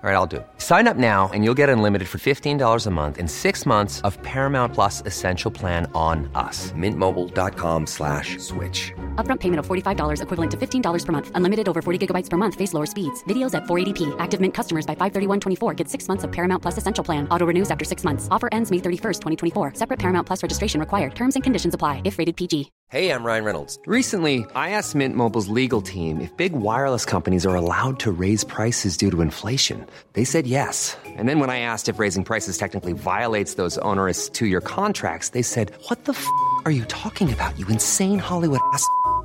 All right, I'll do it. Sign up now and you'll get unlimited for $15 a month in six months of Paramount Plus Essential Plan on us. Mintmobile.com slash switch. Upfront payment of $45 equivalent to $15 per month. Unlimited over 40 gigabytes per month. Face lower speeds. Videos at 480p. Active Mint customers by 531.24 get six months of Paramount Plus Essential Plan. Auto renews after six months. Offer ends May 31st, 2024. Separate Paramount Plus registration required. Terms and conditions apply if rated PG. Hey, I'm Ryan Reynolds. Recently, I asked Mint Mobile's legal team if big wireless companies are allowed to raise prices due to inflation. They said yes. And then when I asked if raising prices technically violates those onerous two year contracts, they said, What the f are you talking about, you insane Hollywood ass?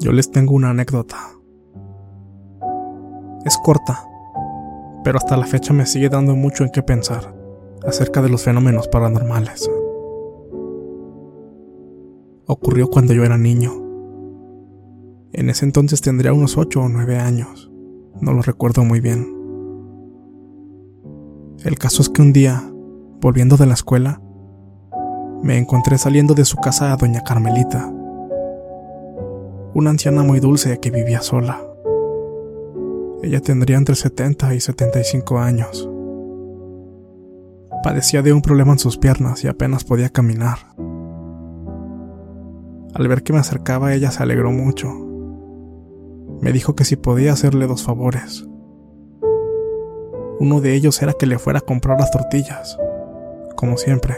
Yo les tengo una anécdota. Es corta, pero hasta la fecha me sigue dando mucho en qué pensar acerca de los fenómenos paranormales. Ocurrió cuando yo era niño. En ese entonces tendría unos 8 o 9 años, no lo recuerdo muy bien. El caso es que un día, volviendo de la escuela, me encontré saliendo de su casa a doña Carmelita, una anciana muy dulce que vivía sola. Ella tendría entre 70 y 75 años. Padecía de un problema en sus piernas y apenas podía caminar. Al ver que me acercaba ella se alegró mucho. Me dijo que si podía hacerle dos favores. Uno de ellos era que le fuera a comprar las tortillas, como siempre.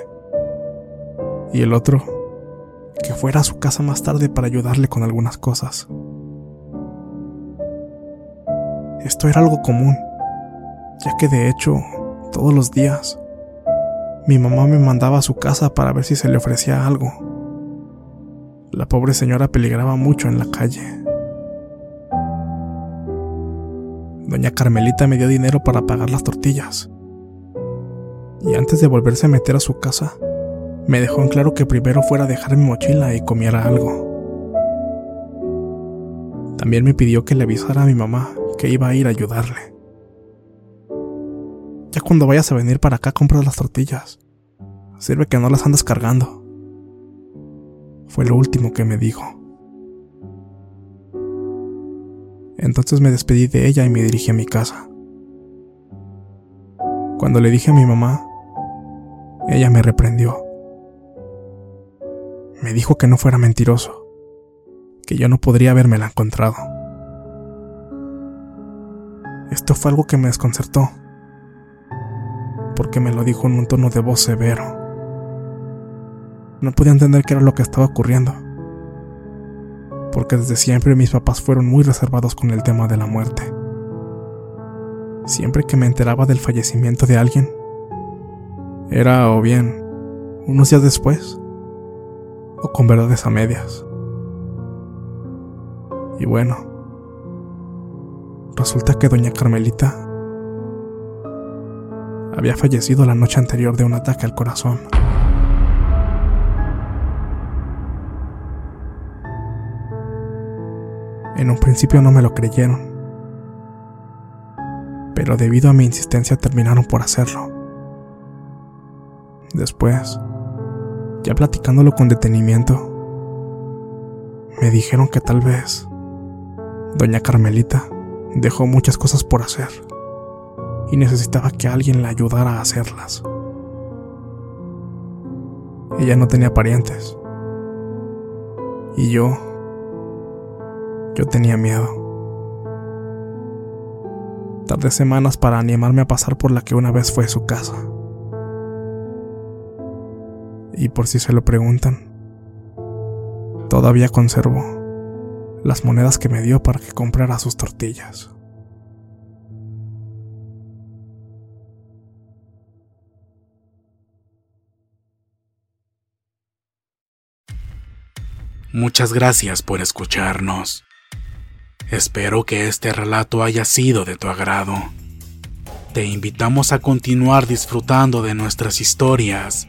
Y el otro, que fuera a su casa más tarde para ayudarle con algunas cosas. Esto era algo común, ya que de hecho, todos los días, mi mamá me mandaba a su casa para ver si se le ofrecía algo. La pobre señora peligraba mucho en la calle. Doña Carmelita me dio dinero para pagar las tortillas. Y antes de volverse a meter a su casa, me dejó en claro que primero fuera a dejar mi mochila y comiera algo. También me pidió que le avisara a mi mamá que iba a ir a ayudarle. Ya cuando vayas a venir para acá compras las tortillas. Sirve que no las andas cargando. Fue lo último que me dijo. Entonces me despedí de ella y me dirigí a mi casa. Cuando le dije a mi mamá, ella me reprendió. Me dijo que no fuera mentiroso, que yo no podría habérmela encontrado. Esto fue algo que me desconcertó, porque me lo dijo en un tono de voz severo. No podía entender qué era lo que estaba ocurriendo, porque desde siempre mis papás fueron muy reservados con el tema de la muerte. Siempre que me enteraba del fallecimiento de alguien, era o bien unos días después, o con verdades a medias. Y bueno, resulta que doña Carmelita había fallecido la noche anterior de un ataque al corazón. En un principio no me lo creyeron, pero debido a mi insistencia terminaron por hacerlo. Después, ya platicándolo con detenimiento, me dijeron que tal vez doña Carmelita dejó muchas cosas por hacer y necesitaba que alguien la ayudara a hacerlas. Ella no tenía parientes. Y yo... Yo tenía miedo. Tardé semanas para animarme a pasar por la que una vez fue su casa. Y por si se lo preguntan, todavía conservo las monedas que me dio para que comprara sus tortillas. Muchas gracias por escucharnos. Espero que este relato haya sido de tu agrado. Te invitamos a continuar disfrutando de nuestras historias